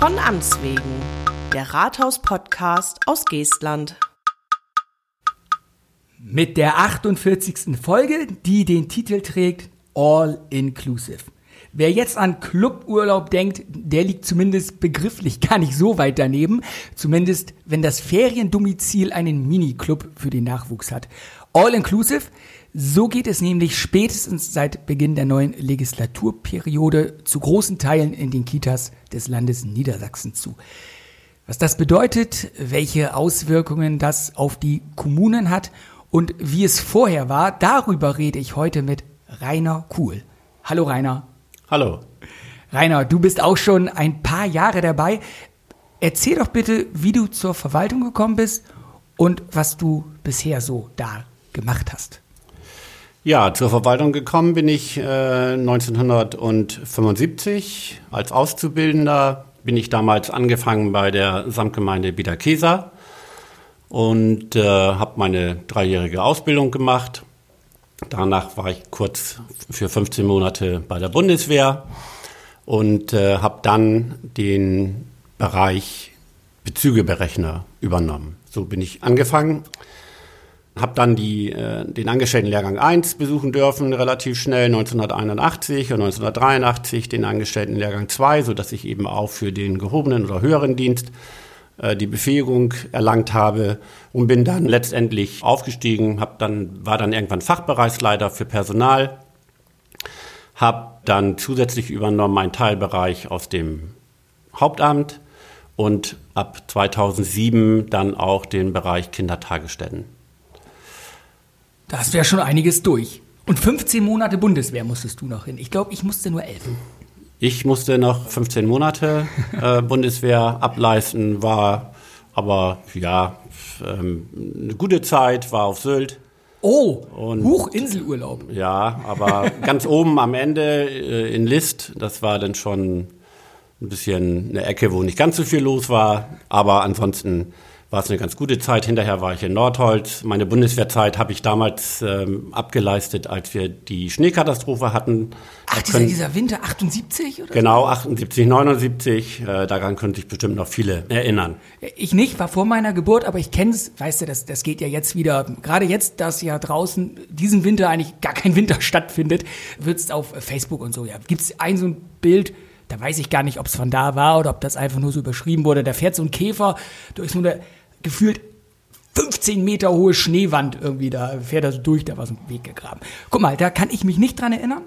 Von Amts wegen, der Rathaus-Podcast aus Geestland. Mit der 48. Folge, die den Titel trägt All Inclusive. Wer jetzt an Cluburlaub denkt, der liegt zumindest begrifflich gar nicht so weit daneben. Zumindest, wenn das Feriendomizil einen Miniclub für den Nachwuchs hat. All Inclusive, so geht es nämlich spätestens seit Beginn der neuen Legislaturperiode zu großen Teilen in den Kitas des Landes Niedersachsen zu. Was das bedeutet, welche Auswirkungen das auf die Kommunen hat und wie es vorher war, darüber rede ich heute mit Rainer Kuhl. Hallo Rainer. Hallo. Rainer, du bist auch schon ein paar Jahre dabei. Erzähl doch bitte, wie du zur Verwaltung gekommen bist und was du bisher so da gemacht hast. Ja, zur Verwaltung gekommen bin ich äh, 1975 als Auszubildender. Bin ich damals angefangen bei der Samtgemeinde Biederkesa und äh, habe meine dreijährige Ausbildung gemacht. Danach war ich kurz für 15 Monate bei der Bundeswehr und äh, habe dann den Bereich Bezügeberechner übernommen. So bin ich angefangen habe dann die, äh, den Angestelltenlehrgang 1 besuchen dürfen, relativ schnell 1981 und 1983 den Angestelltenlehrgang 2, sodass ich eben auch für den gehobenen oder höheren Dienst äh, die Befähigung erlangt habe und bin dann letztendlich aufgestiegen, hab dann, war dann irgendwann Fachbereichsleiter für Personal, habe dann zusätzlich übernommen einen Teilbereich aus dem Hauptamt und ab 2007 dann auch den Bereich Kindertagesstätten. Da hast du ja schon einiges durch. Und 15 Monate Bundeswehr musstest du noch hin. Ich glaube, ich musste nur 11. Ich musste noch 15 Monate äh, Bundeswehr ableisten, war aber ja ähm, eine gute Zeit, war auf Sylt. Oh, und, Hochinselurlaub. Ja, aber ganz oben am Ende äh, in List, das war dann schon ein bisschen eine Ecke, wo nicht ganz so viel los war, aber ansonsten war es eine ganz gute Zeit. Hinterher war ich in Nordholz. Meine Bundeswehrzeit habe ich damals ähm, abgeleistet, als wir die Schneekatastrophe hatten. Ach, dieser, dieser, Winter 78? Oder genau, 78, 79. Äh, daran können sich bestimmt noch viele erinnern. Ich nicht, war vor meiner Geburt, aber ich kenne es. Weißt du, das, das geht ja jetzt wieder. Gerade jetzt, dass ja draußen diesen Winter eigentlich gar kein Winter stattfindet, wird es auf Facebook und so. Ja, gibt es ein so ein Bild, da weiß ich gar nicht, ob es von da war oder ob das einfach nur so überschrieben wurde. Da fährt so ein Käfer durch so eine gefühlt 15 Meter hohe Schneewand irgendwie, da fährt er so durch, da war so ein Weg gegraben. Guck mal, da kann ich mich nicht dran erinnern.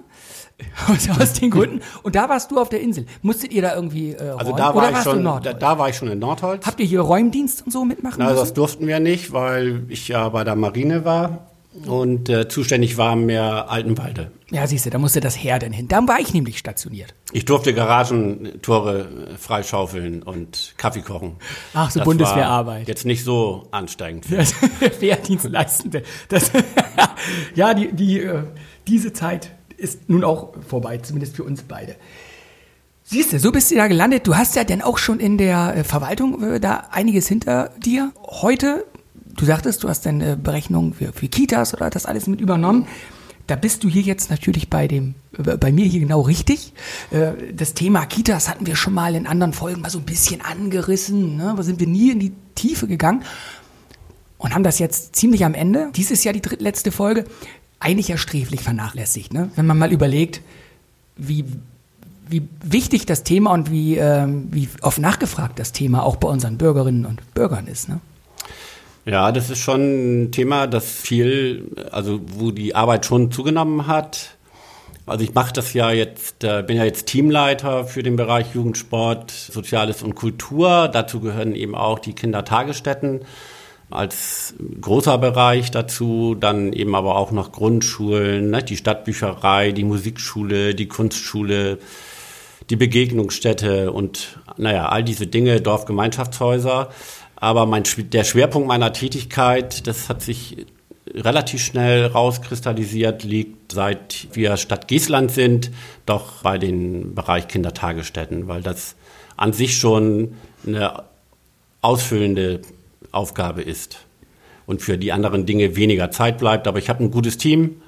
Aus, aus den Gründen. Und da warst du auf der Insel. Musstet ihr da irgendwie äh, Also da war, ich schon, da, da, war ich schon in Nordholz. Habt ihr hier Räumdienst und so mitmachen Na, das durften wir nicht, weil ich ja bei der Marine war und äh, zuständig war mehr Altenwalde. Ja, siehst du, da musste das Heer denn hin. Da war ich nämlich stationiert. Ich durfte Garagentore freischaufeln und Kaffee kochen. Ach, so das Bundeswehrarbeit. Jetzt nicht so ansteigend. Wehrdienstleistende. Das, ja, die, die, äh, diese Zeit ist nun auch vorbei, zumindest für uns beide. Siehst du, so bist du da gelandet. Du hast ja dann auch schon in der äh, Verwaltung äh, da einiges hinter dir. Heute du sagtest, du hast deine Berechnung für, für Kitas oder das alles mit übernommen. Da bist du hier jetzt natürlich bei dem, bei mir hier genau richtig. Äh, das Thema Kitas hatten wir schon mal in anderen Folgen mal so ein bisschen angerissen. Ne? Da sind wir nie in die Tiefe gegangen und haben das jetzt ziemlich am Ende, dieses Jahr die drittletzte Folge, eigentlich ja sträflich vernachlässigt. Ne? Wenn man mal überlegt, wie, wie wichtig das Thema und wie, ähm, wie oft nachgefragt das Thema auch bei unseren Bürgerinnen und Bürgern ist. Ne? Ja, das ist schon ein Thema, das viel, also wo die Arbeit schon zugenommen hat. Also ich mache das ja jetzt, äh, bin ja jetzt Teamleiter für den Bereich Jugendsport, Soziales und Kultur. Dazu gehören eben auch die Kindertagesstätten als großer Bereich dazu, dann eben aber auch noch Grundschulen, ne, die Stadtbücherei, die Musikschule, die Kunstschule, die Begegnungsstätte und naja, all diese Dinge, Dorfgemeinschaftshäuser. Aber mein, der Schwerpunkt meiner Tätigkeit, das hat sich relativ schnell rauskristallisiert, liegt seit wir Stadt Giesland sind, doch bei den Bereich Kindertagesstätten, weil das an sich schon eine ausfüllende Aufgabe ist und für die anderen Dinge weniger Zeit bleibt. Aber ich habe ein gutes Team,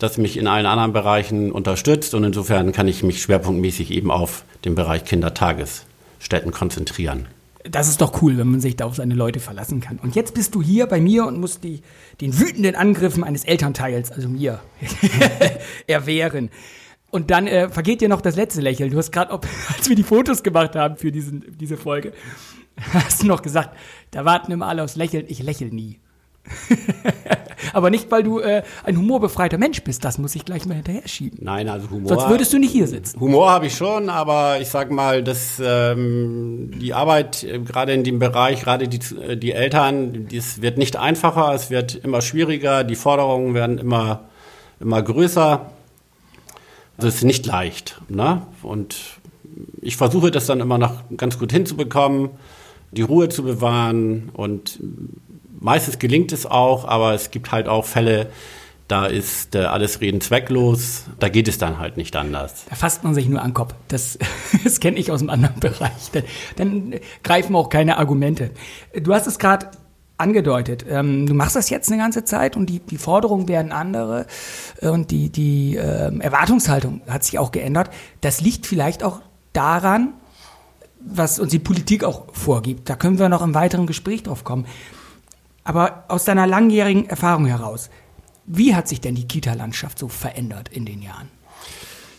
das mich in allen anderen Bereichen unterstützt und insofern kann ich mich schwerpunktmäßig eben auf den Bereich Kindertages Städten konzentrieren. Das ist doch cool, wenn man sich da auf seine Leute verlassen kann. Und jetzt bist du hier bei mir und musst die, den wütenden Angriffen eines Elternteils, also mir, erwehren. Und dann äh, vergeht dir noch das letzte Lächeln. Du hast gerade, als wir die Fotos gemacht haben für diesen, diese Folge, hast du noch gesagt, da warten immer alle aufs Lächeln, ich lächel nie. Aber nicht, weil du äh, ein humorbefreiter Mensch bist, das muss ich gleich mal hinterher schieben. Nein, also Humor. Sonst würdest du nicht hier sitzen. Humor habe ich schon, aber ich sag mal, dass ähm, die Arbeit äh, gerade in dem Bereich, gerade die, die Eltern, es wird nicht einfacher, es wird immer schwieriger, die Forderungen werden immer, immer größer. Also es ist nicht leicht. Ne? Und ich versuche das dann immer noch ganz gut hinzubekommen, die Ruhe zu bewahren und meistens gelingt es auch, aber es gibt halt auch Fälle, da ist äh, alles Reden zwecklos, da geht es dann halt nicht anders. Da fasst man sich nur an den Kopf. Das, das kenne ich aus einem anderen Bereich. Dann, dann greifen auch keine Argumente. Du hast es gerade angedeutet. Ähm, du machst das jetzt eine ganze Zeit und die, die Forderungen werden andere äh, und die, die äh, Erwartungshaltung hat sich auch geändert. Das liegt vielleicht auch daran, was uns die Politik auch vorgibt. Da können wir noch im weiteren Gespräch drauf kommen. Aber aus deiner langjährigen Erfahrung heraus, wie hat sich denn die Kita-Landschaft so verändert in den Jahren?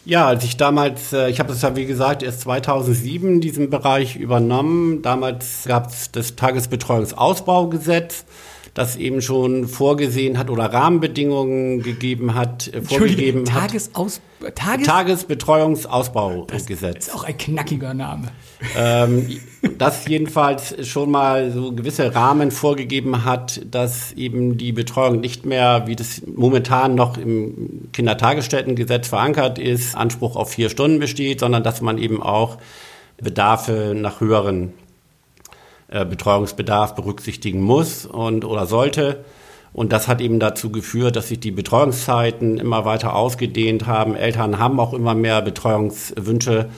Ja, als ich damals, äh, ich habe das ja wie gesagt erst 2007 diesen Bereich übernommen. Damals gab es das Tagesbetreuungsausbaugesetz das eben schon vorgesehen hat oder Rahmenbedingungen gegeben hat, äh, vorgegeben Tagesaus hat. Tages Tagesbetreuungsausbaugesetz. Das ist auch ein knackiger Name. Ähm, das jedenfalls schon mal so gewisse Rahmen vorgegeben hat, dass eben die Betreuung nicht mehr, wie das momentan noch im Kindertagesstättengesetz verankert ist, Anspruch auf vier Stunden besteht, sondern dass man eben auch Bedarfe nach höheren äh, Betreuungsbedarf berücksichtigen muss und oder sollte. Und das hat eben dazu geführt, dass sich die Betreuungszeiten immer weiter ausgedehnt haben. Eltern haben auch immer mehr Betreuungswünsche.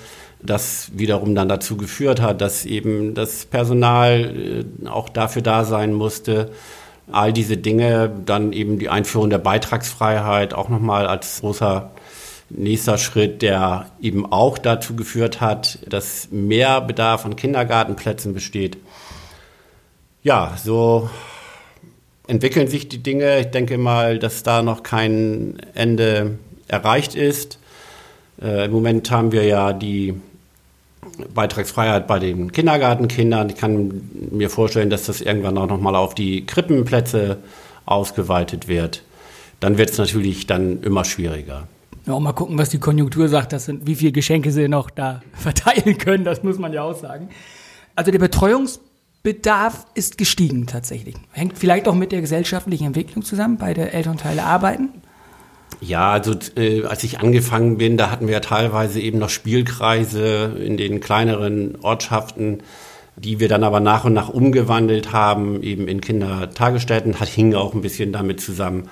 Das wiederum dann dazu geführt hat, dass eben das Personal äh, auch dafür da sein musste. All diese Dinge, dann eben die Einführung der Beitragsfreiheit auch nochmal als großer nächster Schritt, der eben auch dazu geführt hat, dass mehr Bedarf an Kindergartenplätzen besteht ja, so entwickeln sich die Dinge. Ich denke mal, dass da noch kein Ende erreicht ist. Äh, Im Moment haben wir ja die Beitragsfreiheit bei den Kindergartenkindern. Ich kann mir vorstellen, dass das irgendwann auch nochmal auf die Krippenplätze ausgeweitet wird. Dann wird es natürlich dann immer schwieriger. Ja, mal gucken, was die Konjunktur sagt, das sind, wie viele Geschenke sie noch da verteilen können, das muss man ja auch sagen. Also der Betreuungs Bedarf ist gestiegen tatsächlich. Hängt vielleicht auch mit der gesellschaftlichen Entwicklung zusammen, beide Elternteile arbeiten. Ja, also äh, als ich angefangen bin, da hatten wir ja teilweise eben noch Spielkreise in den kleineren Ortschaften, die wir dann aber nach und nach umgewandelt haben, eben in Kindertagesstätten. Das hing auch ein bisschen damit zusammen,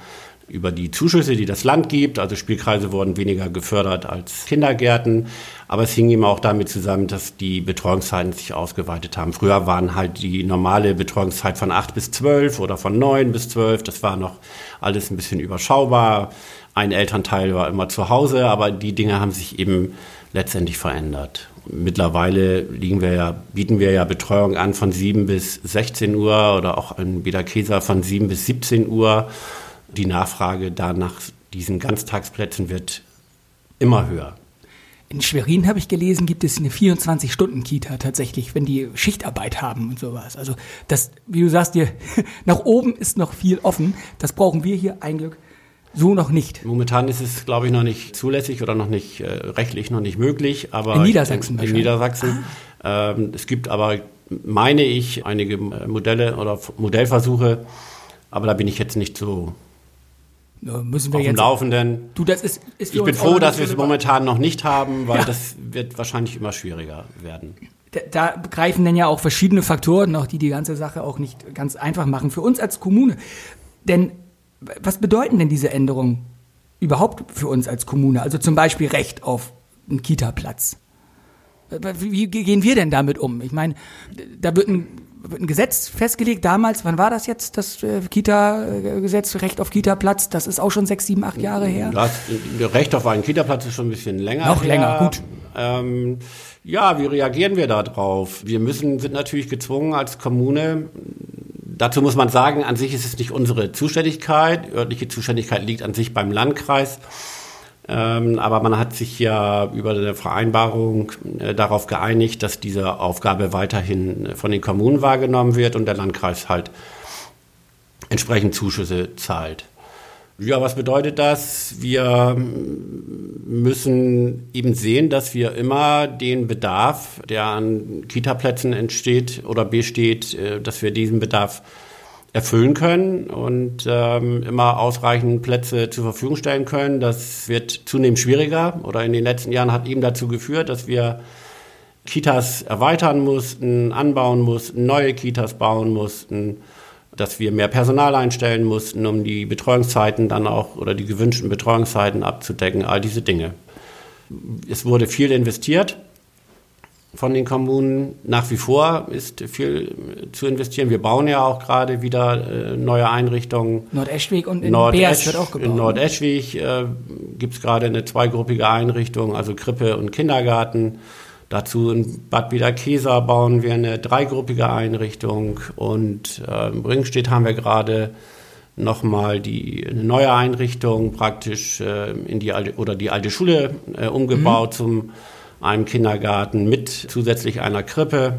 über die Zuschüsse, die das Land gibt. Also Spielkreise wurden weniger gefördert als Kindergärten. Aber es hing eben auch damit zusammen, dass die Betreuungszeiten sich ausgeweitet haben. Früher waren halt die normale Betreuungszeit von acht bis zwölf oder von neun bis zwölf. Das war noch alles ein bisschen überschaubar. Ein Elternteil war immer zu Hause, aber die Dinge haben sich eben letztendlich verändert. Mittlerweile liegen wir ja, bieten wir ja Betreuung an von 7 bis 16 Uhr oder auch in Biederkesa von 7 bis 17 Uhr die Nachfrage da nach diesen Ganztagsplätzen wird immer höher. In Schwerin habe ich gelesen, gibt es eine 24-Stunden-Kita tatsächlich, wenn die Schichtarbeit haben und sowas. Also das, wie du sagst dir, nach oben ist noch viel offen. Das brauchen wir hier ein Glück so noch nicht. Momentan ist es, glaube ich, noch nicht zulässig oder noch nicht äh, rechtlich noch nicht möglich. Aber in Niedersachsen. In, in Niedersachsen. Ah. Ähm, es gibt aber, meine ich, einige äh, Modelle oder Modellversuche, aber da bin ich jetzt nicht so müssen wir auf jetzt. Dem Laufenden. Du, das ist, ist ich bin froh, dass wir es momentan noch nicht haben, weil ja. das wird wahrscheinlich immer schwieriger werden. Da, da greifen dann ja auch verschiedene Faktoren noch, die die ganze Sache auch nicht ganz einfach machen für uns als Kommune. Denn was bedeuten denn diese Änderungen überhaupt für uns als Kommune? Also zum Beispiel Recht auf einen Kita-Platz. Wie gehen wir denn damit um? Ich meine, da wird ein ein Gesetz festgelegt damals, wann war das jetzt, das äh, Kita-Gesetz, Recht auf Kita-Platz? Das ist auch schon sechs, sieben, acht Jahre her. Das Recht auf einen Kita-Platz ist schon ein bisschen länger. Noch her. länger, gut. Ähm, ja, wie reagieren wir darauf? Wir müssen, sind natürlich gezwungen als Kommune, dazu muss man sagen, an sich ist es nicht unsere Zuständigkeit. Örtliche Zuständigkeit liegt an sich beim Landkreis. Ähm, aber man hat sich ja über eine Vereinbarung äh, darauf geeinigt, dass diese Aufgabe weiterhin von den Kommunen wahrgenommen wird und der Landkreis halt entsprechend Zuschüsse zahlt. Ja, was bedeutet das? Wir müssen eben sehen, dass wir immer den Bedarf, der an Kitaplätzen entsteht oder besteht, äh, dass wir diesen Bedarf erfüllen können und ähm, immer ausreichend Plätze zur Verfügung stellen können. Das wird zunehmend schwieriger oder in den letzten Jahren hat eben dazu geführt, dass wir Kitas erweitern mussten, anbauen mussten, neue Kitas bauen mussten dass wir mehr Personal einstellen mussten, um die Betreuungszeiten dann auch oder die gewünschten Betreuungszeiten abzudecken, all diese Dinge. Es wurde viel investiert von den Kommunen. Nach wie vor ist viel zu investieren. Wir bauen ja auch gerade wieder äh, neue Einrichtungen. Nordeschweg und in Nord Beers wird auch gebaut. In Nordeschweg äh, gibt es gerade eine zweigruppige Einrichtung, also Krippe und Kindergarten. Dazu in Bad Wiederkeser bauen wir eine dreigruppige Einrichtung und äh, in Bringstedt haben wir gerade nochmal die eine neue Einrichtung praktisch äh, in die alte oder die alte Schule äh, umgebaut mhm. zum einem Kindergarten mit zusätzlich einer Krippe.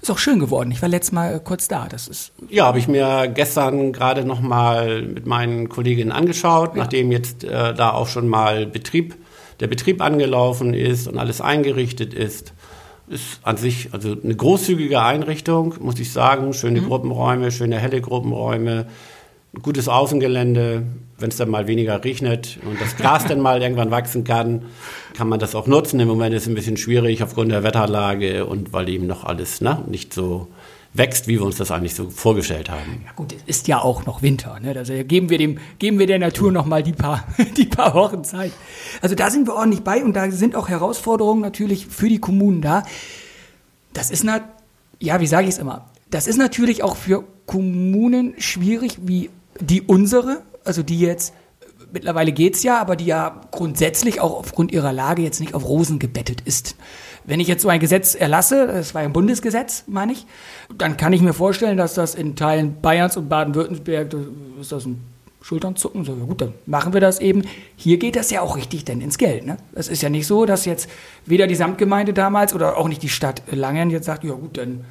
Ist auch schön geworden. Ich war letztes Mal äh, kurz da. Das ist ja, habe ich mir gestern gerade noch mal mit meinen Kolleginnen angeschaut, ja. nachdem jetzt äh, da auch schon mal Betrieb der Betrieb angelaufen ist und alles eingerichtet ist ist an sich also eine großzügige Einrichtung, muss ich sagen. Schöne mhm. Gruppenräume, schöne helle Gruppenräume, gutes Außengelände. Wenn es dann mal weniger regnet und das Gras dann mal irgendwann wachsen kann, kann man das auch nutzen. Im Moment ist es ein bisschen schwierig aufgrund der Wetterlage und weil eben noch alles ne, nicht so wächst, wie wir uns das eigentlich so vorgestellt haben. Ja gut, es ist ja auch noch Winter. Ne? Also geben wir, dem, geben wir der Natur noch mal die paar, die paar Wochen Zeit. Also da sind wir ordentlich bei und da sind auch Herausforderungen natürlich für die Kommunen da. Das ist, na, ja, wie sage ich es immer, das ist natürlich auch für Kommunen schwierig, wie die unsere, also die jetzt mittlerweile geht's ja, aber die ja grundsätzlich auch aufgrund ihrer Lage jetzt nicht auf Rosen gebettet ist. Wenn ich jetzt so ein Gesetz erlasse, das war ein Bundesgesetz, meine ich, dann kann ich mir vorstellen, dass das in Teilen Bayerns und Baden-Württemberg, ist das ein Schulternzucken, so, ja gut, dann machen wir das eben. Hier geht das ja auch richtig denn ins Geld. Ne? Es ist ja nicht so, dass jetzt weder die Samtgemeinde damals oder auch nicht die Stadt Langen jetzt sagt, ja gut, dann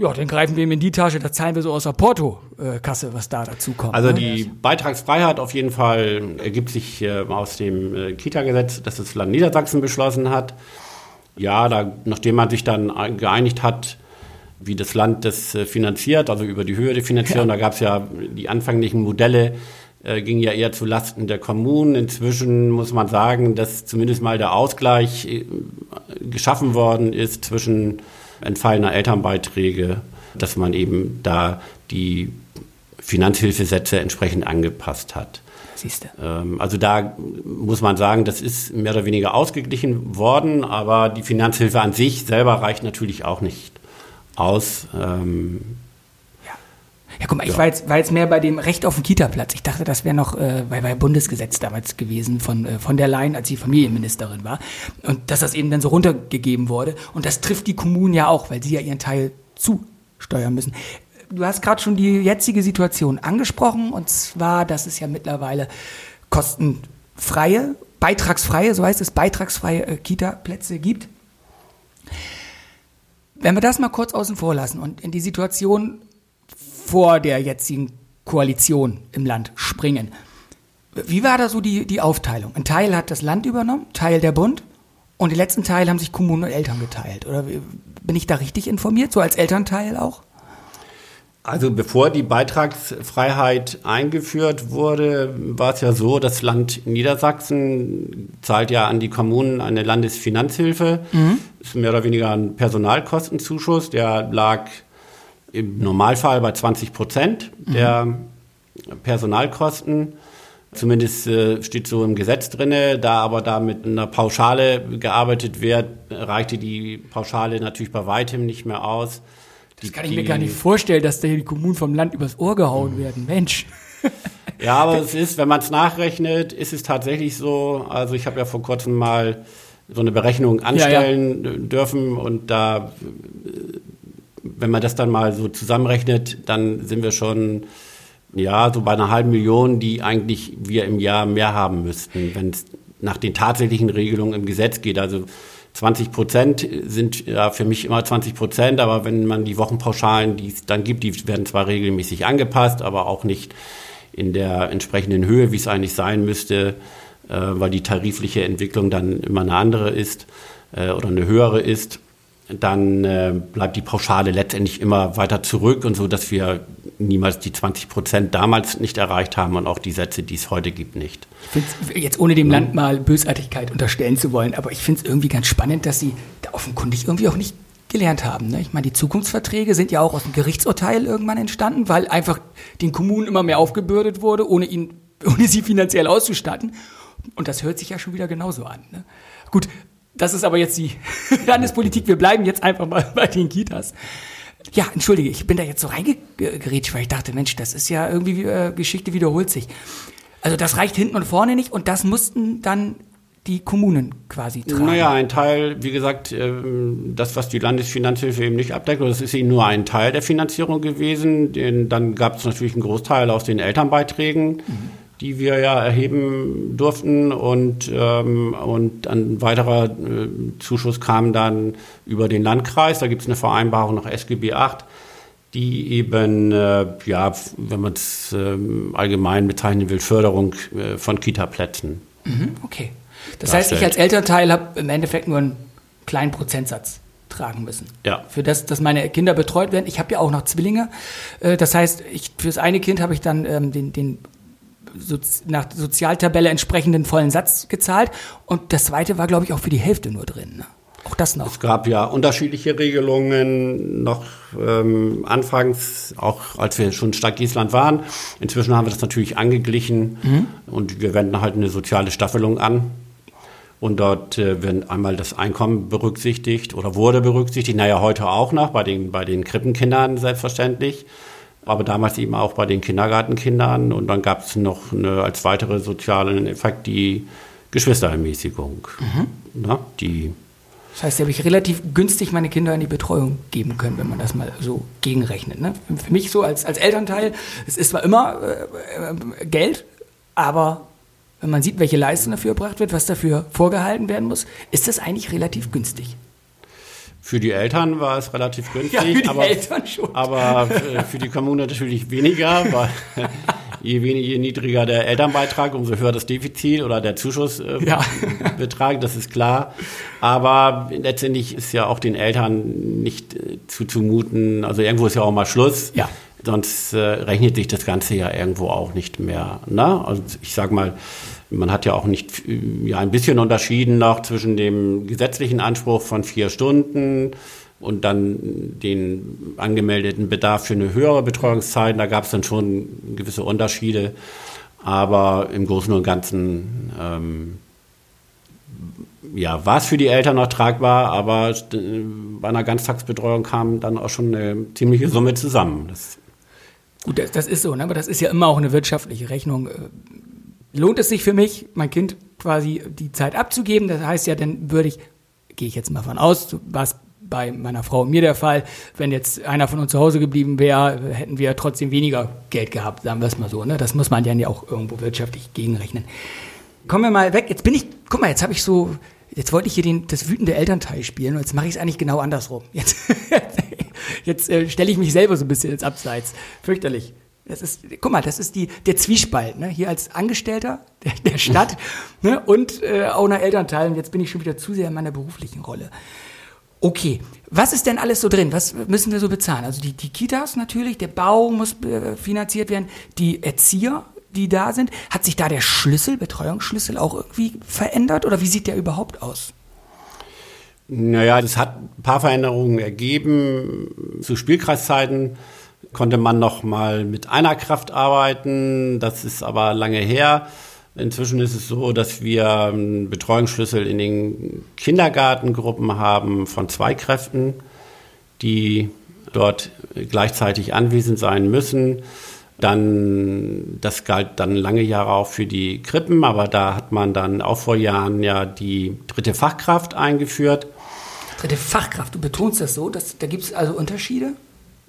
ja, dann greifen wir ihm in die Tasche, da zahlen wir so aus der Porto-Kasse, was da dazu kommt. Also ne? die Beitragsfreiheit auf jeden Fall ergibt sich äh, aus dem äh, Kita-Gesetz, das das Land Niedersachsen beschlossen hat. Ja, da, nachdem man sich dann geeinigt hat, wie das Land das äh, finanziert, also über die Höhe der Finanzierung, ja. da gab es ja die anfänglichen Modelle, äh, ging ja eher zu Lasten der Kommunen. Inzwischen muss man sagen, dass zumindest mal der Ausgleich geschaffen worden ist zwischen entfallener Elternbeiträge, dass man eben da die Finanzhilfesätze entsprechend angepasst hat. Siehste. Ähm, also da muss man sagen, das ist mehr oder weniger ausgeglichen worden, aber die Finanzhilfe an sich selber reicht natürlich auch nicht aus. Ja, guck mal, ja. ich war jetzt, war jetzt mehr bei dem Recht auf den Kita-Platz. Ich dachte, das wäre noch äh, bei, bei Bundesgesetz damals gewesen von, äh, von der Leyen, als sie Familienministerin war. Und dass das eben dann so runtergegeben wurde. Und das trifft die Kommunen ja auch, weil sie ja ihren Teil zusteuern müssen. Du hast gerade schon die jetzige Situation angesprochen, und zwar, dass es ja mittlerweile kostenfreie, beitragsfreie, so heißt es, beitragsfreie äh, Kita-Plätze gibt. Wenn wir das mal kurz außen vor lassen und in die Situation vor der jetzigen Koalition im Land springen. Wie war da so die, die Aufteilung? Ein Teil hat das Land übernommen, Teil der Bund und die letzten Teil haben sich Kommunen und Eltern geteilt. Oder bin ich da richtig informiert, so als Elternteil auch? Also bevor die Beitragsfreiheit eingeführt wurde, war es ja so, das Land Niedersachsen zahlt ja an die Kommunen eine Landesfinanzhilfe. Mhm. Das ist mehr oder weniger ein Personalkostenzuschuss, der lag im Normalfall bei 20 Prozent der mhm. Personalkosten. Zumindest äh, steht so im Gesetz drinne. Da aber da mit einer Pauschale gearbeitet wird, reichte die Pauschale natürlich bei weitem nicht mehr aus. Das kann ich mir gar nicht vorstellen, dass da die Kommunen vom Land übers Ohr gehauen werden. Mensch. Ja, aber es ist, wenn man es nachrechnet, ist es tatsächlich so. Also ich habe ja vor kurzem mal so eine Berechnung anstellen ja, ja. dürfen und da, wenn man das dann mal so zusammenrechnet, dann sind wir schon ja, so bei einer halben Million, die eigentlich wir im Jahr mehr haben müssten, wenn es nach den tatsächlichen Regelungen im Gesetz geht. Also 20 Prozent sind ja für mich immer 20 Prozent, aber wenn man die Wochenpauschalen, die es dann gibt, die werden zwar regelmäßig angepasst, aber auch nicht in der entsprechenden Höhe, wie es eigentlich sein müsste, äh, weil die tarifliche Entwicklung dann immer eine andere ist äh, oder eine höhere ist dann äh, bleibt die Pauschale letztendlich immer weiter zurück und so, dass wir niemals die 20 Prozent damals nicht erreicht haben und auch die Sätze, die es heute gibt, nicht. jetzt ohne dem Land mal Bösartigkeit unterstellen zu wollen, aber ich finde es irgendwie ganz spannend, dass Sie da offenkundig irgendwie auch nicht gelernt haben. Ne? Ich meine, die Zukunftsverträge sind ja auch aus dem Gerichtsurteil irgendwann entstanden, weil einfach den Kommunen immer mehr aufgebürdet wurde, ohne, ihn, ohne sie finanziell auszustatten. Und das hört sich ja schon wieder genauso an. Ne? Gut, das ist aber jetzt die Landespolitik. Wir bleiben jetzt einfach mal bei den Kitas. Ja, entschuldige, ich bin da jetzt so reingerätscht, weil ich dachte, Mensch, das ist ja irgendwie, äh, Geschichte wiederholt sich. Also das reicht hinten und vorne nicht und das mussten dann die Kommunen quasi tragen. Naja, ein Teil, wie gesagt, ähm, das, was die Landesfinanzhilfe eben nicht abdeckt, das ist eben nur ein Teil der Finanzierung gewesen. Dann gab es natürlich einen Großteil aus den Elternbeiträgen. Mhm die wir ja erheben durften und, ähm, und ein weiterer äh, Zuschuss kam dann über den Landkreis. Da gibt es eine Vereinbarung nach SGB 8, die eben, äh, ja, wenn man es äh, allgemein bezeichnen will, Förderung äh, von Kita-Plätzen. Mhm, okay. Das darstellt. heißt, ich als Elternteil habe im Endeffekt nur einen kleinen Prozentsatz tragen müssen. Ja. Für das, dass meine Kinder betreut werden. Ich habe ja auch noch Zwillinge. Äh, das heißt, ich, für das eine Kind habe ich dann ähm, den, den Sozi nach Sozialtabelle entsprechenden vollen Satz gezahlt. Und das zweite war, glaube ich, auch für die Hälfte nur drin. Ne? Auch das noch. Es gab ja unterschiedliche Regelungen noch ähm, anfangs, auch als wir schon Stadt Giesland waren. Inzwischen haben wir das natürlich angeglichen mhm. und wir wenden halt eine soziale Staffelung an. Und dort äh, wird einmal das Einkommen berücksichtigt oder wurde berücksichtigt, naja, heute auch noch, bei den, bei den Krippenkindern selbstverständlich aber damals eben auch bei den Kindergartenkindern. Und dann gab es noch eine, als weitere sozialen Effekt die Geschwisterermäßigung. Mhm. Na, die das heißt, habe ich relativ günstig meine Kinder in die Betreuung geben können, wenn man das mal so gegenrechnet. Ne? Für mich so als, als Elternteil, es ist zwar immer äh, äh, Geld, aber wenn man sieht, welche Leistung dafür erbracht wird, was dafür vorgehalten werden muss, ist das eigentlich relativ günstig. Für die Eltern war es relativ günstig, ja, für die aber, Eltern schon. aber für die Kommune natürlich weniger, weil je, weniger, je niedriger der Elternbeitrag, umso höher das Defizit oder der Zuschussbetrag, äh, ja. das ist klar. Aber letztendlich ist ja auch den Eltern nicht äh, zuzumuten, also irgendwo ist ja auch mal Schluss. Ja. Sonst äh, rechnet sich das Ganze ja irgendwo auch nicht mehr. Ne? Also ich sag mal, man hat ja auch nicht ja, ein bisschen unterschieden noch zwischen dem gesetzlichen Anspruch von vier Stunden und dann den angemeldeten Bedarf für eine höhere Betreuungszeit. Da gab es dann schon gewisse Unterschiede. Aber im Großen und Ganzen ähm, ja, war es für die Eltern noch tragbar, aber bei einer Ganztagsbetreuung kam dann auch schon eine ziemliche Summe zusammen. Das Gut, das, das, ist so, ne? aber das ist ja immer auch eine wirtschaftliche Rechnung lohnt es sich für mich, mein Kind quasi die Zeit abzugeben. Das heißt ja, dann würde ich, gehe ich jetzt mal von aus, was bei meiner Frau und mir der Fall, wenn jetzt einer von uns zu Hause geblieben wäre, hätten wir trotzdem weniger Geld gehabt, sagen wir es mal so. Ne? Das muss man ja auch irgendwo wirtschaftlich gegenrechnen. Kommen wir mal weg. Jetzt bin ich, guck mal, jetzt habe ich so, jetzt wollte ich hier den, das wütende Elternteil spielen und jetzt mache ich es eigentlich genau andersrum. Jetzt, jetzt äh, stelle ich mich selber so ein bisschen ins Abseits. Fürchterlich. Das ist, guck mal, das ist die, der Zwiespalt, ne? hier als Angestellter der, der Stadt ne? und äh, auch nach Elternteil. Und jetzt bin ich schon wieder zu sehr in meiner beruflichen Rolle. Okay, was ist denn alles so drin? Was müssen wir so bezahlen? Also die, die Kitas natürlich, der Bau muss äh, finanziert werden, die Erzieher, die da sind. Hat sich da der Schlüssel, Betreuungsschlüssel auch irgendwie verändert oder wie sieht der überhaupt aus? Naja, das hat ein paar Veränderungen ergeben. Zu Spielkreiszeiten konnte man noch mal mit einer Kraft arbeiten. Das ist aber lange her. Inzwischen ist es so, dass wir einen Betreuungsschlüssel in den Kindergartengruppen haben von zwei Kräften, die dort gleichzeitig anwesend sein müssen. Dann, das galt dann lange Jahre auch für die Krippen, aber da hat man dann auch vor Jahren ja die dritte Fachkraft eingeführt. Dritte Fachkraft, du betonst das so, dass, da gibt es also Unterschiede?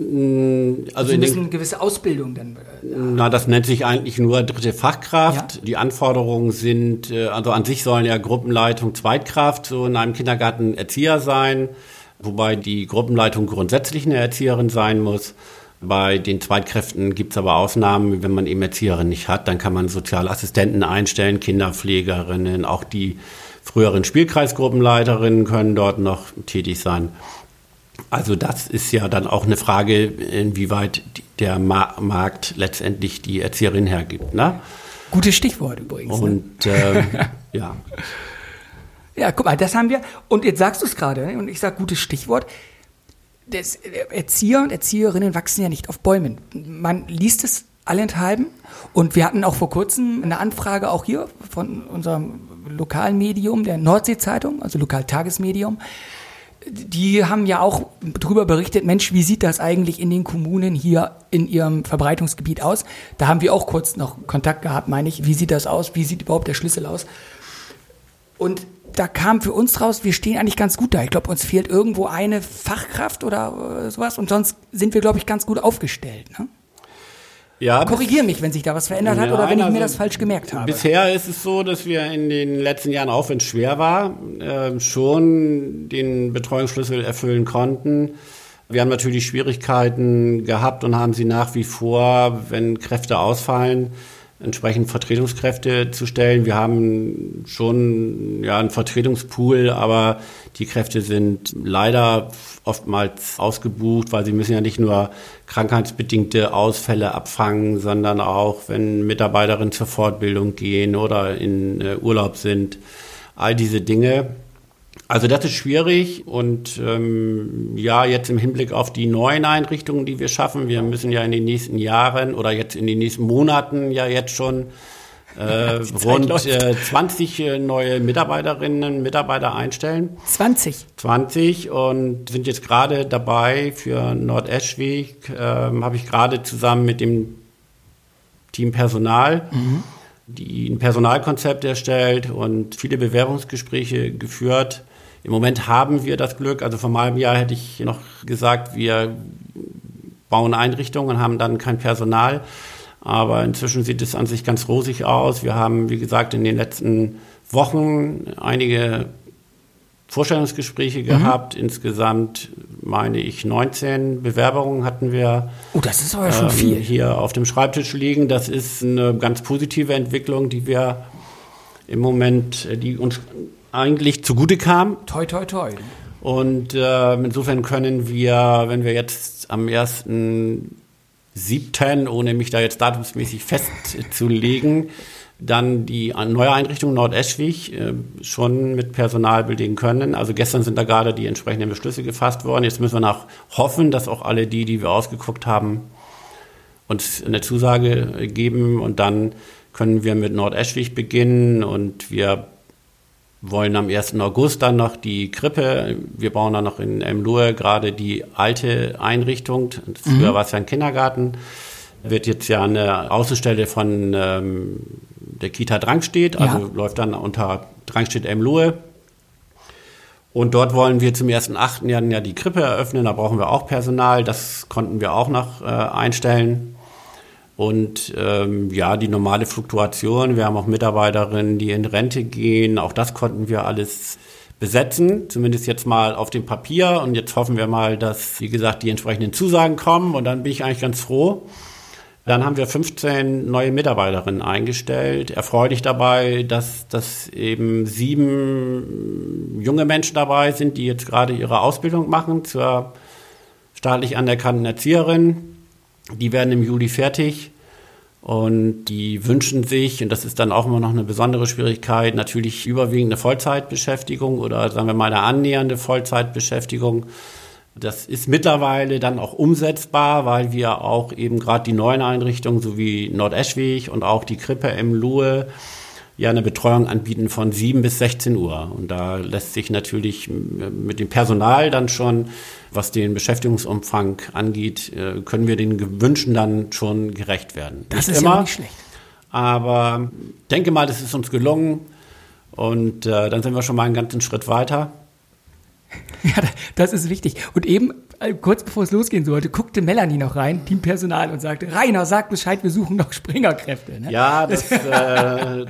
Mm, Also Sie in müssen eine gewisse Ausbildung dann. äh, na, das nennt sich eigentlich nur dritte Fachkraft. Ja. Die Anforderungen sind, äh, also an sich sollen ja Gruppenleitung Zweitkraft so in einem Kindergarten Erzieher sein, wobei die Gruppenleitung grundsätzlich eine Erzieherin sein muss. Bei den Zweitkräften gibt es aber Ausnahmen, wenn man eben Erzieherin nicht hat, dann kann man Sozialassistenten einstellen, Kinderpflegerinnen, auch die früheren Spielkreisgruppenleiterinnen können dort noch tätig sein. Also das ist ja dann auch eine Frage, inwieweit der Ma Markt letztendlich die Erzieherin hergibt. Ne? Gutes Stichwort übrigens. Ne? Und äh, ja, Ja, guck mal, das haben wir. Und jetzt sagst du es gerade, ne? und ich sage gutes Stichwort. Das, Erzieher und Erzieherinnen wachsen ja nicht auf Bäumen. Man liest es allenthalben. Und wir hatten auch vor kurzem eine Anfrage auch hier von unserem lokalen Medium, der Nordsee-Zeitung, also Lokaltagesmedium. Die haben ja auch darüber berichtet, Mensch, wie sieht das eigentlich in den Kommunen hier in ihrem Verbreitungsgebiet aus? Da haben wir auch kurz noch Kontakt gehabt, meine ich. Wie sieht das aus? Wie sieht überhaupt der Schlüssel aus? Und da kam für uns raus, wir stehen eigentlich ganz gut da. Ich glaube, uns fehlt irgendwo eine Fachkraft oder äh, sowas und sonst sind wir, glaube ich, ganz gut aufgestellt. Ne? Ja Korrigier mich, wenn sich da was verändert hat oder wenn ich mir also das falsch gemerkt habe. Bisher ist es so, dass wir in den letzten Jahren, auch wenn es schwer war, äh, schon den Betreuungsschlüssel erfüllen konnten. Wir haben natürlich Schwierigkeiten gehabt und haben sie nach wie vor, wenn Kräfte ausfallen, entsprechend Vertretungskräfte zu stellen. Wir haben schon ja, einen Vertretungspool, aber die Kräfte sind leider oftmals ausgebucht, weil sie müssen ja nicht nur krankheitsbedingte Ausfälle abfangen, sondern auch, wenn Mitarbeiterinnen zur Fortbildung gehen oder in äh, Urlaub sind, all diese Dinge. Also das ist schwierig und ähm, ja, jetzt im Hinblick auf die neuen Einrichtungen, die wir schaffen, wir müssen ja in den nächsten Jahren oder jetzt in den nächsten Monaten ja jetzt schon äh, rund äh, 20 äh, neue Mitarbeiterinnen und Mitarbeiter einstellen. 20. 20 und sind jetzt gerade dabei für Nordeschweg, ähm, habe ich gerade zusammen mit dem Team Personal die ein Personalkonzept erstellt und viele Bewerbungsgespräche geführt. Im Moment haben wir das Glück, also vor einem halben Jahr hätte ich noch gesagt, wir bauen Einrichtungen und haben dann kein Personal. Aber inzwischen sieht es an sich ganz rosig aus. Wir haben, wie gesagt, in den letzten Wochen einige Vorstellungsgespräche gehabt. Insgesamt meine ich 19 Bewerbungen hatten wir Oh, das ist aber schon ähm, viel. hier auf dem Schreibtisch liegen. Das ist eine ganz positive Entwicklung, die wir im Moment, die uns eigentlich zugute kam. Toi, toi, toi. Und äh, insofern können wir, wenn wir jetzt am 1.7., ohne mich da jetzt datumsmäßig festzulegen, dann die neue Einrichtung Nordeschwig äh, schon mit Personal belegen können. Also gestern sind da gerade die entsprechenden Beschlüsse gefasst worden. Jetzt müssen wir nach hoffen, dass auch alle die, die wir ausgeguckt haben, uns eine Zusage geben und dann können wir mit Nordeschwig beginnen und wir wollen am 1. August dann noch die Krippe. Wir bauen dann noch in Emlohe gerade die alte Einrichtung. Früher war es ja ein Kindergarten. Wird jetzt ja eine Außenstelle von ähm, der Kita Drangstedt, also Ja. läuft dann unter Drangstedt Emlohe. Und dort wollen wir zum 1.8. Ja, ja die Krippe eröffnen. Da brauchen wir auch Personal. Das konnten wir auch noch äh, einstellen. Und ähm, ja, die normale Fluktuation. Wir haben auch Mitarbeiterinnen, die in Rente gehen. Auch das konnten wir alles besetzen, zumindest jetzt mal auf dem Papier. Und jetzt hoffen wir mal, dass, wie gesagt, die entsprechenden Zusagen kommen. Und dann bin ich eigentlich ganz froh. Dann haben wir 15 neue Mitarbeiterinnen eingestellt. Erfreulich dabei, dass, dass eben sieben junge Menschen dabei sind, die jetzt gerade ihre Ausbildung machen zur staatlich anerkannten Erzieherin. Die werden im Juli fertig und die wünschen sich, und das ist dann auch immer noch eine besondere Schwierigkeit, natürlich überwiegend eine Vollzeitbeschäftigung oder sagen wir mal eine annähernde Vollzeitbeschäftigung. Das ist mittlerweile dann auch umsetzbar, weil wir auch eben gerade die neuen Einrichtungen sowie Nordeschweg und auch die Krippe im Luhe ja eine Betreuung anbieten von 7 bis 16 Uhr. Und da lässt sich natürlich mit dem Personal dann schon, was den Beschäftigungsumfang angeht, äh, können wir den Wünschen dann schon gerecht werden. Das nicht ist immer, ja nicht schlecht. Aber denke mal, das ist uns gelungen. Und äh, dann sind wir schon mal einen ganzen Schritt weiter. Ja, das ist wichtig. Und eben, äh, kurz bevor es losgehen sollte, guckte Melanie noch rein, Teampersonal, und sagte, Rainer, sag Bescheid, wir suchen noch Springerkräfte. Ne? Ja, das, äh,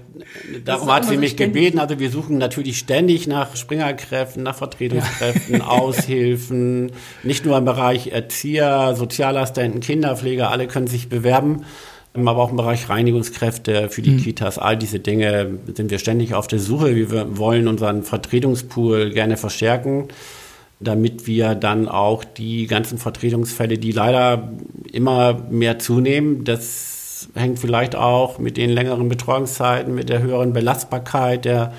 darum hat sie mich gebeten. Also wir suchen natürlich ständig nach Springerkräften, nach Vertretungskräften, ja. Aushilfen, nicht nur im Bereich Erzieher, Sozialassistenten, Kinderpfleger, alle können sich bewerben aber auch im Bereich Reinigungskräfte für die mhm. Kitas, all diese Dinge sind wir ständig auf der Suche. Wir wollen unseren Vertretungspool gerne verstärken, damit wir dann auch die ganzen Vertretungsfälle, die leider immer mehr zunehmen, das hängt vielleicht auch mit den längeren Betreuungszeiten, mit der höheren Belastbarkeit der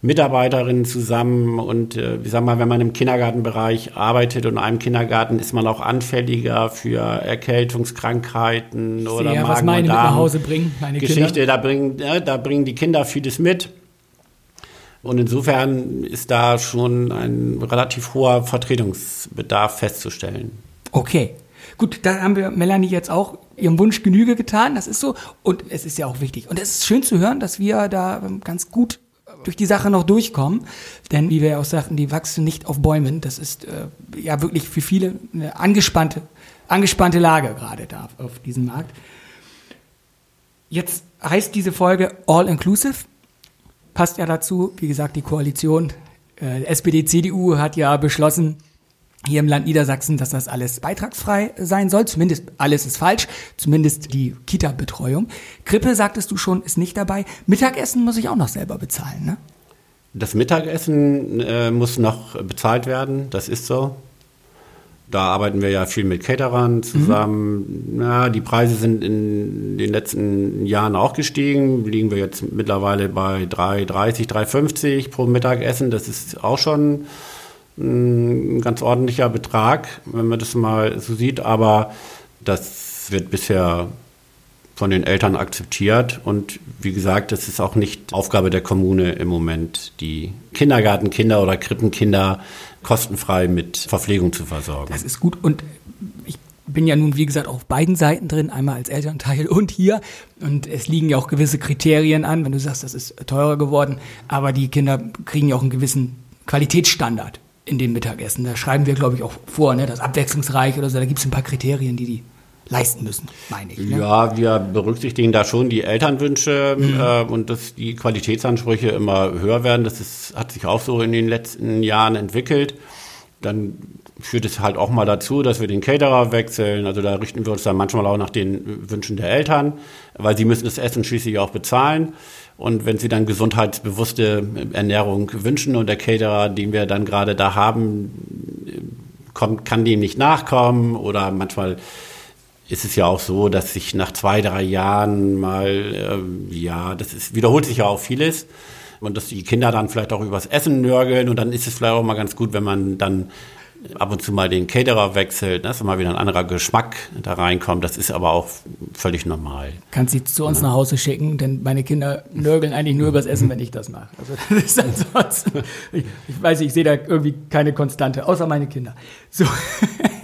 Mitarbeiterinnen zusammen und äh, wie sag mal, wenn man im Kindergartenbereich arbeitet und in einem Kindergarten ist man auch anfälliger für Erkältungskrankheiten ich oder sehe, Magen was meine und Darm. nach Hause bringen, meine Geschichte, Kinder. da bringen, ja, da bringen die Kinder vieles mit. Und insofern ist da schon ein relativ hoher Vertretungsbedarf festzustellen. Okay. Gut, da haben wir Melanie jetzt auch ihrem Wunsch Genüge getan, das ist so. Und es ist ja auch wichtig. Und es ist schön zu hören, dass wir da ganz gut durch die Sache noch durchkommen. Denn wie wir ja auch sagten, die wachsen nicht auf Bäumen. Das ist äh, ja wirklich für viele eine angespannte, angespannte Lage gerade da auf diesem Markt. Jetzt heißt diese Folge All Inclusive. Passt ja dazu, wie gesagt, die Koalition äh, SPD, CDU hat ja beschlossen, hier im Land Niedersachsen, dass das alles beitragsfrei sein soll. Zumindest alles ist falsch, zumindest die Kita-Betreuung. Krippe, sagtest du schon, ist nicht dabei. Mittagessen muss ich auch noch selber bezahlen, ne? Das Mittagessen äh, muss noch bezahlt werden, das ist so. Da arbeiten wir ja viel mit Caterern zusammen. Mhm. Ja, die Preise sind in den letzten Jahren auch gestiegen. Liegen wir jetzt mittlerweile bei 3,30, 3,50 pro Mittagessen. Das ist auch schon ein ganz ordentlicher Betrag, wenn man das mal so sieht, aber das wird bisher von den Eltern akzeptiert und wie gesagt, das ist auch nicht Aufgabe der Kommune im Moment, die Kindergartenkinder oder Krippenkinder kostenfrei mit Verpflegung zu versorgen. Das ist gut und ich bin ja nun, wie gesagt, auf beiden Seiten drin, einmal als Elternteil und hier. Und es liegen ja auch gewisse Kriterien an, wenn du sagst, das ist teurer geworden, aber die Kinder kriegen ja auch einen gewissen Qualitätsstandard in dem Mittagessen. Da schreiben wir, glaube ich, auch vor, ne, das abwechslungsreich oder so. Da gibt es ein paar Kriterien, die die leisten müssen, meine ich. Ne? Ja, wir berücksichtigen da schon die Elternwünsche mhm. äh, und dass die Qualitätsansprüche immer höher werden. Das ist, hat sich auch so in den letzten Jahren entwickelt. Dann führt es halt auch mal dazu, dass wir den Caterer wechseln. Also da richten wir uns dann manchmal auch nach den Wünschen der Eltern, weil sie müssen das Essen schließlich auch bezahlen. Und wenn Sie dann gesundheitsbewusste Ernährung wünschen und der Caterer, den wir dann gerade da haben, kommt, kann dem nicht nachkommen oder manchmal ist es ja auch so, dass sich nach zwei, drei Jahren mal, äh, ja, das ist, wiederholt sich ja auch vieles und dass die Kinder dann vielleicht auch übers Essen nörgeln und dann ist es vielleicht auch mal ganz gut, wenn man dann ab und zu mal den Caterer wechselt, ne, dass mal wieder ein anderer Geschmack da reinkommt. Das ist aber auch völlig normal. Kannst sie zu uns ja. nach Hause schicken, denn meine Kinder nörgeln eigentlich nur übers Essen, wenn ich das mache. Also das ist ansonsten, ich, ich weiß, ich sehe da irgendwie keine Konstante, außer meine Kinder. So,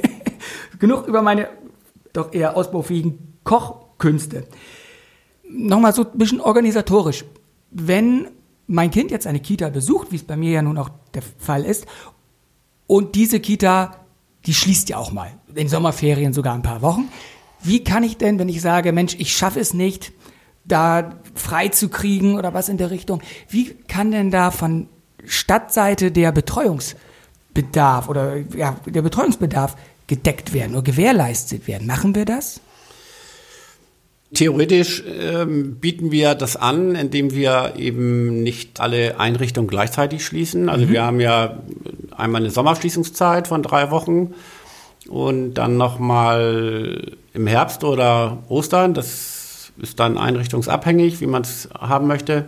genug über meine doch eher ausbaufähigen Kochkünste. Nochmal so ein bisschen organisatorisch. Wenn mein Kind jetzt eine Kita besucht, wie es bei mir ja nun auch der Fall ist, und diese Kita, die schließt ja auch mal. In Sommerferien sogar ein paar Wochen. Wie kann ich denn, wenn ich sage, Mensch, ich schaffe es nicht, da frei zu kriegen oder was in der Richtung, wie kann denn da von Stadtseite der Betreuungsbedarf oder ja, der Betreuungsbedarf gedeckt werden oder gewährleistet werden? Machen wir das? Theoretisch ähm, bieten wir das an, indem wir eben nicht alle Einrichtungen gleichzeitig schließen. Also mhm. wir haben ja einmal eine Sommerschließungszeit von drei Wochen und dann nochmal im Herbst oder Ostern. Das ist dann einrichtungsabhängig, wie man es haben möchte.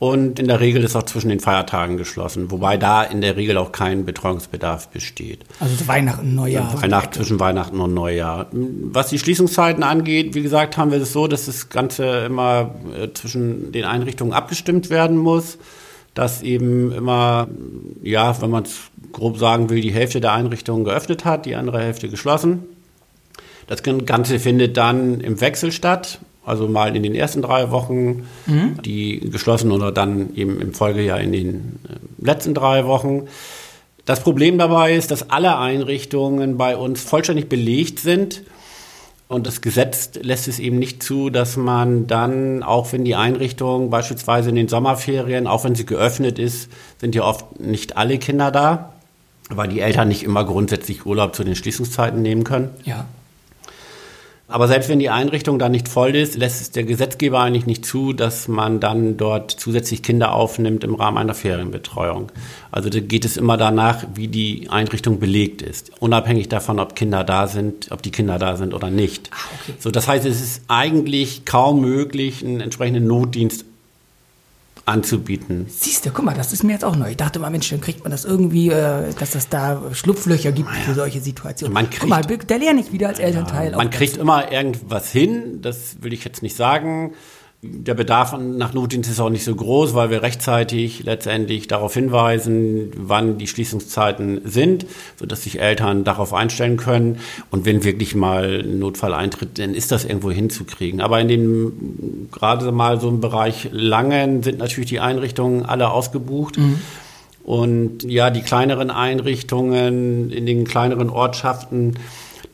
Und in der Regel ist auch zwischen den Feiertagen geschlossen, wobei da in der Regel auch kein Betreuungsbedarf besteht. Also Weihnachten, Neujahr. Weihnachten, zwischen Weihnachten und Neujahr. Was die Schließungszeiten angeht, wie gesagt, haben wir es so, dass das Ganze immer äh, zwischen den Einrichtungen abgestimmt werden muss. Dass eben immer, ja, wenn man es grob sagen will, die Hälfte der Einrichtungen geöffnet hat, die andere Hälfte geschlossen. Das Ganze findet dann im Wechsel statt. Also mal in den ersten drei Wochen, mhm. die geschlossen oder dann eben im Folgejahr in den äh, letzten drei Wochen. Das Problem dabei ist, dass alle Einrichtungen bei uns vollständig belegt sind. Und das Gesetz lässt es eben nicht zu, dass man dann, auch wenn die Einrichtung beispielsweise in den Sommerferien, auch wenn sie geöffnet ist, sind ja oft nicht alle Kinder da, weil die Eltern nicht immer grundsätzlich Urlaub zu den Schließungszeiten nehmen können. Ja. Aber selbst wenn die Einrichtung da nicht voll ist, lässt es der Gesetzgeber eigentlich nicht zu, dass man dann dort zusätzlich Kinder aufnimmt im Rahmen einer Ferienbetreuung. Also da geht es immer danach, wie die Einrichtung belegt ist, unabhängig davon, ob Kinder da sind, ob die Kinder da sind oder nicht. Ah, okay. So, das heißt, es ist eigentlich kaum möglich, einen entsprechenden Notdienst anzubieten. Siehst du, guck mal, das ist mir jetzt auch neu. Ich dachte mal, Mensch, dann kriegt man das irgendwie, äh, dass es da Schlupflöcher gibt für solche Situationen. Man kriegt, guck mal, da lerne ich wieder als Elternteil. Ja, man kriegt immer irgendwas hin, das will ich jetzt nicht sagen der Bedarf nach Notdienst ist auch nicht so groß, weil wir rechtzeitig letztendlich darauf hinweisen, wann die Schließungszeiten sind, sodass sich Eltern darauf einstellen können. Und wenn wirklich mal ein Notfall eintritt, dann ist das irgendwo hinzukriegen. Aber in den, gerade mal so im Bereich Langen sind natürlich die Einrichtungen alle ausgebucht. Mhm. Und ja, die kleineren Einrichtungen in den kleineren Ortschaften,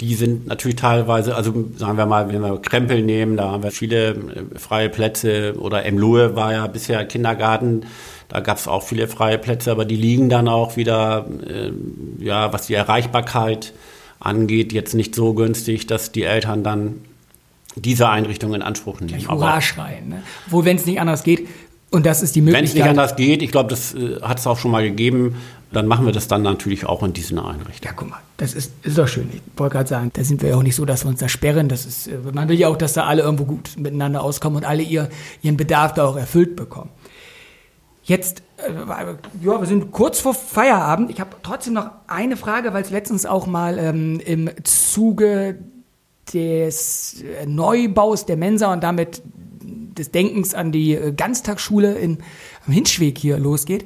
die sind natürlich teilweise, also sagen wir mal, wenn wir Krempel nehmen, da haben wir viele äh, freie Plätze oder Emlohe war ja bisher Kindergarten. Da gab es auch viele freie Plätze, aber die liegen dann auch wieder, äh, ja, was die Erreichbarkeit angeht, jetzt nicht so günstig, dass die Eltern dann diese Einrichtung in Anspruch nehmen. Gleich Hurra schreien. Ne? Wohl, wenn es nicht anders geht, und das ist die Möglichkeit. Wenn es nicht anders geht, ich glaube, das äh, hat es auch schon mal gegeben, dann machen wir das dann natürlich auch in diesen Einrichtungen. Ja, guck mal, das ist, ist doch schön. Ich wollte gerade sagen, da sind wir ja auch nicht so, dass wir uns da sperren. Das ist, äh, man will ja auch, dass da alle irgendwo gut miteinander auskommen und alle ihr, ihren Bedarf da auch erfüllt bekommen. Jetzt, äh, ja, wir sind kurz vor Feierabend. Ich habe trotzdem noch eine Frage, weil es letztens auch mal ähm, im Zuge des äh, Neubaus der Mensa und damit des Denkens an die äh, Ganztagsschule in, am Hinschweg hier losgeht.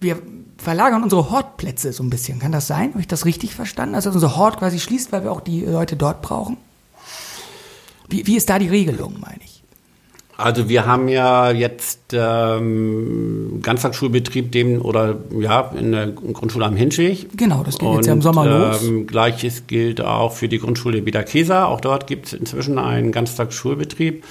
Wir verlagern unsere Hortplätze so ein bisschen. Kann das sein? Habe ich das richtig verstanden? Also unser Hort quasi schließt, weil wir auch die Leute dort brauchen? Wie, wie ist da die Regelung, meine ich? Also wir haben ja jetzt ähm, Ganztagsschulbetrieb dem oder ja in der Grundschule am Hinschweg. Genau, das geht und, jetzt ja im Sommer los. Ähm, Gleiches gilt auch für die Grundschule Biederkesa. Auch dort gibt es inzwischen einen Ganztagsschulbetrieb.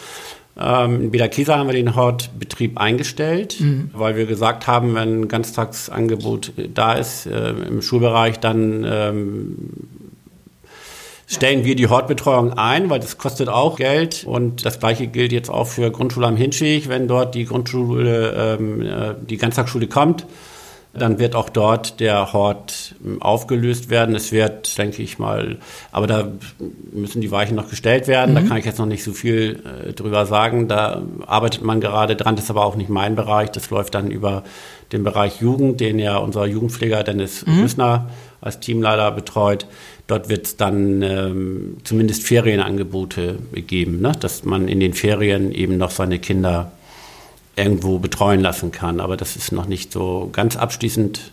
Ähm, in Bielerkesa haben wir den Hortbetrieb eingestellt, mhm. weil wir gesagt haben, wenn ein Ganztagsangebot da ist äh, im Schulbereich, dann ähm, stellen wir die Hortbetreuung ein, weil das kostet auch Geld. Und das gleiche gilt jetzt auch für Grundschule am Hinschweg, wenn dort die Grundschule, ähm, äh, die Ganztagsschule kommt dann wird auch dort der Hort aufgelöst werden. Es wird, denke ich mal, aber da müssen die Weichen noch gestellt werden. Mhm. Da kann ich jetzt noch nicht so viel äh, drüber sagen. Da arbeitet man gerade dran. Das ist aber auch nicht mein Bereich. Das läuft dann über den Bereich Jugend, den ja unser Jugendpfleger Dennis mhm. Rüssner als Teamleiter betreut. Dort wird es dann ähm, zumindest Ferienangebote geben, ne? dass man in den Ferien eben noch seine Kinder irgendwo betreuen lassen kann. Aber das ist noch nicht so ganz abschließend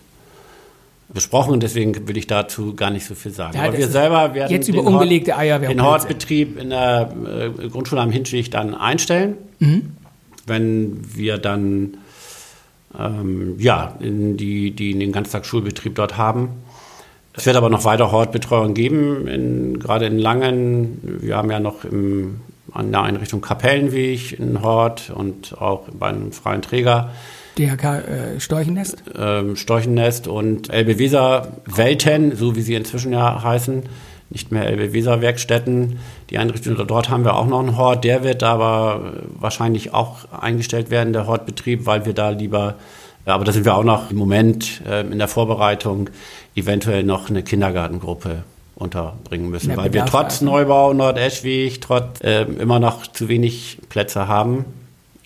besprochen und deswegen will ich dazu gar nicht so viel sagen. Ja, Aber wir selber werden jetzt über ungelegte Eier den Hortbetrieb in der äh, Grundschule am Hinschweg dann einstellen, mhm. wenn wir dann ähm, ja in die, die in den Ganztagsschulbetrieb dort haben. Es wird aber noch weiter Hortbetreuung geben, in, gerade in Langen. Wir haben ja noch im an der Einrichtung Kapellenweg in Hort und auch bei einem freien Träger. DHK äh, Storchennest? Ähm, Storchennest und Elbe Weser Welten, so wie sie inzwischen ja heißen, nicht mehr Elbe Weser Werkstätten. Die Einrichtung dort haben wir auch noch einen Hort, der wird aber wahrscheinlich auch eingestellt werden, der Hortbetrieb, weil wir da lieber, aber da sind wir auch noch im Moment äh, in der Vorbereitung, eventuell noch eine Kindergartengruppe unterbringen müssen, weil wir trotz. Neubau Nordeschweg trotz äh, immer noch zu wenig Plätze haben,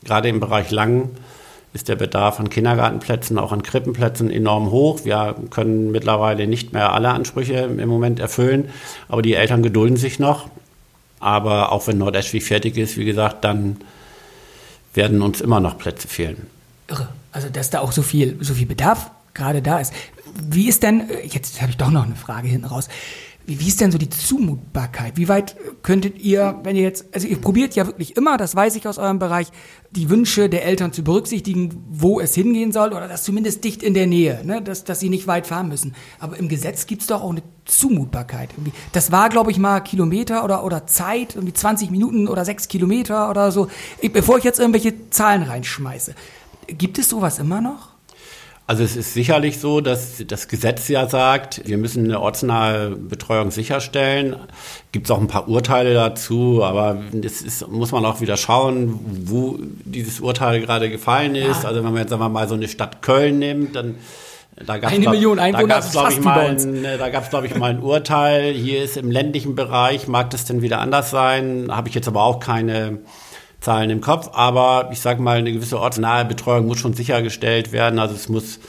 gerade im Bereich Lang ist der Bedarf an Kindergartenplätzen, auch an Krippenplätzen enorm hoch. Wir können mittlerweile nicht mehr alle Ansprüche im Moment erfüllen, aber die Eltern gedulden sich noch. Aber auch wenn Nordeschwig fertig ist, wie gesagt, dann werden uns immer noch Plätze fehlen. Irre. Also, dass da auch so viel, so viel Bedarf gerade da ist. Wie ist denn, jetzt habe ich doch noch eine Frage hinten raus. Wie, wie ist denn so die Zumutbarkeit? Wie weit könntet ihr, wenn ihr jetzt, also ihr probiert ja wirklich immer, das weiß ich aus eurem Bereich, die Wünsche der Eltern zu berücksichtigen, wo es hingehen soll oder das zumindest dicht in der Nähe, ne? dass, dass sie nicht weit fahren müssen. Aber im Gesetz gibt's doch auch eine Zumutbarkeit. Irgendwie. Das war, glaube ich, mal Kilometer oder, oder Zeit, irgendwie 20 Minuten oder 6 Kilometer oder so. Ich, bevor ich jetzt irgendwelche Zahlen reinschmeiße. Gibt es sowas immer noch? Also es ist sicherlich so, dass das Gesetz ja sagt, wir müssen eine ortsnahe Betreuung sicherstellen. Gibt es auch ein paar Urteile dazu, aber das ist, muss man auch wieder schauen, wo dieses Urteil gerade gefallen ist. Ja. Also wenn man jetzt sagen wir mal so eine Stadt Köln nimmt, dann da gab's, Eine Million Einwohner, da gab's, glaube ich, mal ein, da gab's, glaube ich, mal ein Urteil. Hier ist im ländlichen Bereich, mag das denn wieder anders sein? Habe ich jetzt aber auch keine Zahlen im Kopf, aber ich sage mal, eine gewisse ortsnahe Betreuung muss schon sichergestellt werden. Also es muss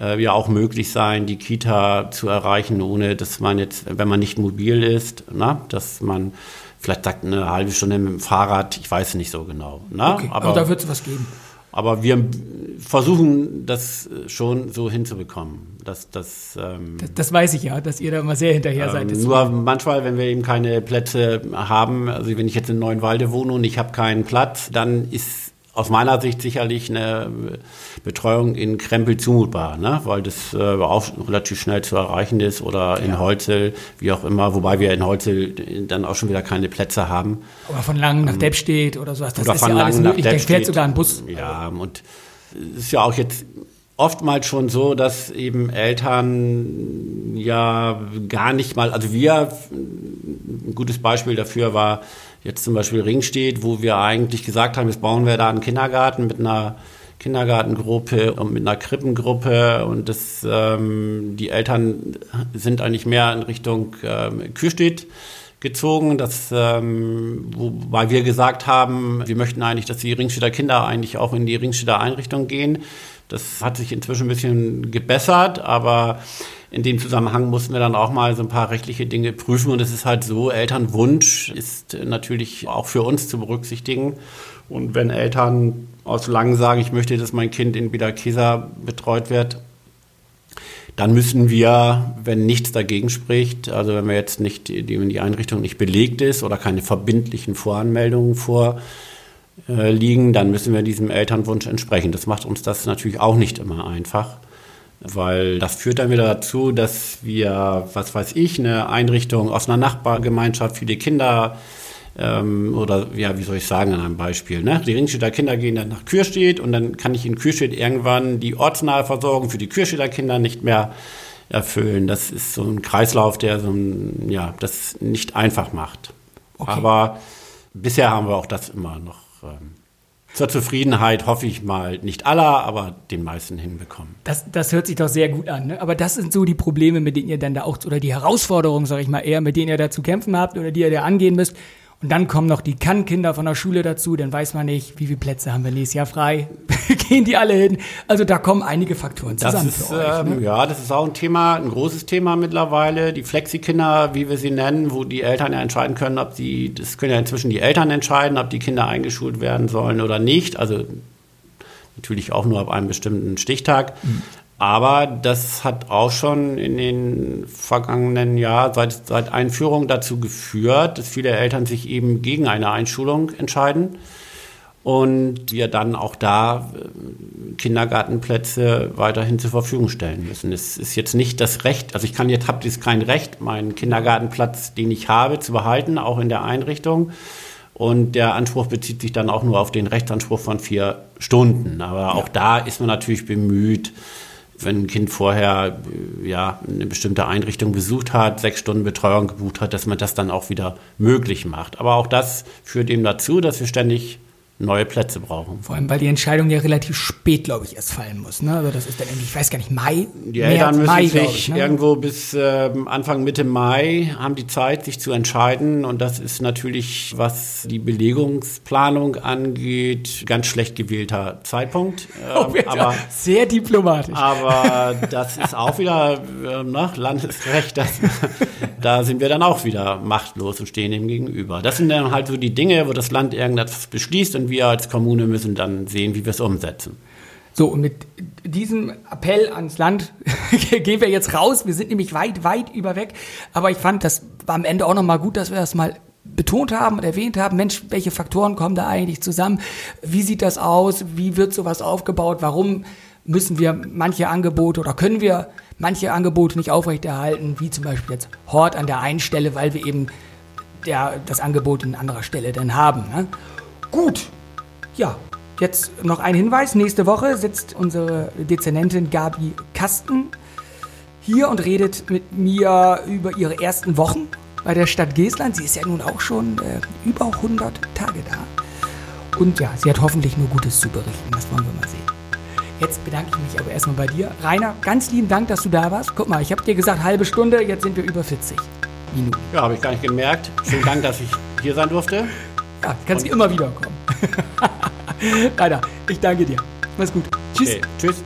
äh, ja auch möglich sein, die Kita zu erreichen, ohne dass man jetzt, wenn man nicht mobil ist, na, dass man vielleicht sagt eine halbe Stunde mit dem Fahrrad, ich weiß nicht so genau. Na? Okay, aber, aber da wird es was geben. Aber wir versuchen das schon so hinzubekommen. Dass, dass, ähm, das, das weiß ich ja, dass ihr da immer sehr hinterher seid. Ähm, nur manchmal, wenn wir eben keine Plätze haben, also wenn ich jetzt in Neuenwalde wohne und ich habe keinen Platz, dann ist aus meiner Sicht sicherlich eine Betreuung in Krempel zumutbar, ne? weil das äh, auch relativ schnell zu erreichen ist oder in ja. Holzel, wie auch immer, wobei wir in Holzel dann auch schon wieder keine Plätze haben. Aber von Langen nach ähm, Deppstedt oder sowas, das oder ist von ja alles möglich. Da fährt sogar ein Bus. Ja, und es ist ja auch jetzt oftmals schon so, dass eben Eltern ja gar nicht mal, also wir, ein gutes Beispiel dafür war, jetzt zum Beispiel Ringstedt, wo wir eigentlich gesagt haben, jetzt bauen wir da einen Kindergarten mit einer Kindergartengruppe und mit einer Krippengruppe und das, ähm, die Eltern sind eigentlich mehr in Richtung ähm, Kürstedt gezogen, das, ähm, wobei wir gesagt haben, wir möchten eigentlich, dass die Ringstädter Kinder eigentlich auch in die Ringstädter Einrichtung gehen. Das hat sich inzwischen ein bisschen gebessert, aber in dem Zusammenhang mussten wir dann auch mal so ein paar rechtliche Dinge prüfen. Und es ist halt so, Elternwunsch ist natürlich auch für uns zu berücksichtigen. Und wenn Eltern aus Langen sagen, ich möchte, dass mein Kind in Bidakesa betreut wird, dann müssen wir, wenn nichts dagegen spricht, also wenn wir jetzt nicht, wenn die Einrichtung nicht belegt ist oder keine verbindlichen Voranmeldungen vorliegen, dann müssen wir diesem Elternwunsch entsprechen. Das macht uns das natürlich auch nicht immer einfach weil das führt dann wieder dazu, dass wir, was weiß ich, eine Einrichtung aus einer Nachbargemeinschaft für die Kinder ähm, oder ja, wie soll ich sagen an einem Beispiel, ne? Die Ringstädter Kinder gehen dann nach Kürstedt und dann kann ich in Kürstedt irgendwann die ortsnahe Versorgung für die Kürstedter Kinder nicht mehr erfüllen. Das ist so ein Kreislauf, der so ein, ja, das nicht einfach macht. Okay. Aber bisher haben wir auch das immer noch ähm, zur Zufriedenheit hoffe ich mal nicht aller, aber den meisten hinbekommen. Das, das hört sich doch sehr gut an. Ne? Aber das sind so die Probleme, mit denen ihr dann da auch, oder die Herausforderungen, sage ich mal eher, mit denen ihr da zu kämpfen habt oder die ihr da angehen müsst. Und dann kommen noch die Kannkinder von der Schule dazu, dann weiß man nicht, wie viele Plätze haben wir nächstes Jahr frei. Gehen die alle hin? Also da kommen einige Faktoren zusammen das ist, für euch. Ne? Ähm, ja, das ist auch ein Thema, ein großes Thema mittlerweile. Die Flexikinder, wie wir sie nennen, wo die Eltern ja entscheiden können, ob sie, das können ja inzwischen die Eltern entscheiden, ob die Kinder eingeschult werden sollen oder nicht. Also natürlich auch nur ab einem bestimmten Stichtag. Mhm. Aber das hat auch schon in den vergangenen Jahren seit, seit Einführung dazu geführt, dass viele Eltern sich eben gegen eine Einschulung entscheiden und wir dann auch da äh, Kindergartenplätze weiterhin zur Verfügung stellen müssen. Es ist jetzt nicht das Recht, also ich kann jetzt habe jetzt kein Recht, meinen Kindergartenplatz, den ich habe, zu behalten, auch in der Einrichtung. Und der Anspruch bezieht sich dann auch nur auf den Rechtsanspruch von vier Stunden. Aber auch da ist man natürlich bemüht, wenn ein Kind vorher ja, eine bestimmte Einrichtung besucht hat, sechs Stunden Betreuung gebucht hat, dass man das dann auch wieder möglich macht. Aber auch das führt eben dazu, dass wir ständig neue Plätze brauchen. Vor allem, weil die Entscheidung ja relativ spät, glaube ich, erst fallen muss. Ne? Also das ist dann irgendwie, ich weiß gar nicht, Mai. Die März, Eltern müssen Mai, sich ich, ne? irgendwo bis äh, Anfang Mitte Mai haben die Zeit, sich zu entscheiden. Und das ist natürlich, was die Belegungsplanung angeht, ganz schlecht gewählter Zeitpunkt. Ähm, oh, aber sehr diplomatisch. Aber das ist auch wieder äh, ne, Landesrecht. Das, da sind wir dann auch wieder machtlos und stehen dem gegenüber. Das sind dann halt so die Dinge, wo das Land irgendetwas beschließt und wir als Kommune müssen dann sehen, wie wir es umsetzen. So, und mit diesem Appell ans Land gehen wir jetzt raus. Wir sind nämlich weit, weit über weg. Aber ich fand, das war am Ende auch nochmal gut, dass wir das mal betont haben und erwähnt haben, Mensch, welche Faktoren kommen da eigentlich zusammen? Wie sieht das aus? Wie wird sowas aufgebaut? Warum müssen wir manche Angebote oder können wir manche Angebote nicht aufrechterhalten, wie zum Beispiel jetzt Hort an der einen Stelle, weil wir eben der, das Angebot an anderer Stelle dann haben. Ne? Gut, ja, jetzt noch ein Hinweis. Nächste Woche sitzt unsere Dezernentin Gabi Kasten hier und redet mit mir über ihre ersten Wochen bei der Stadt Geestland. Sie ist ja nun auch schon äh, über 100 Tage da. Und ja, sie hat hoffentlich nur Gutes zu berichten. Das wollen wir mal sehen. Jetzt bedanke ich mich aber erstmal bei dir. Rainer, ganz lieben Dank, dass du da warst. Guck mal, ich habe dir gesagt, halbe Stunde, jetzt sind wir über 40 Minuten. Ja, habe ich gar nicht gemerkt. Vielen Dank, dass ich hier sein durfte. Ja, kannst immer wieder kommen. Rainer, ich danke dir. Mach's gut. Tschüss. Okay, tschüss.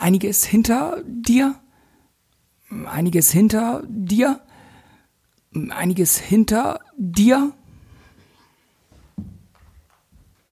Einiges hinter dir, einiges hinter dir, einiges hinter dir.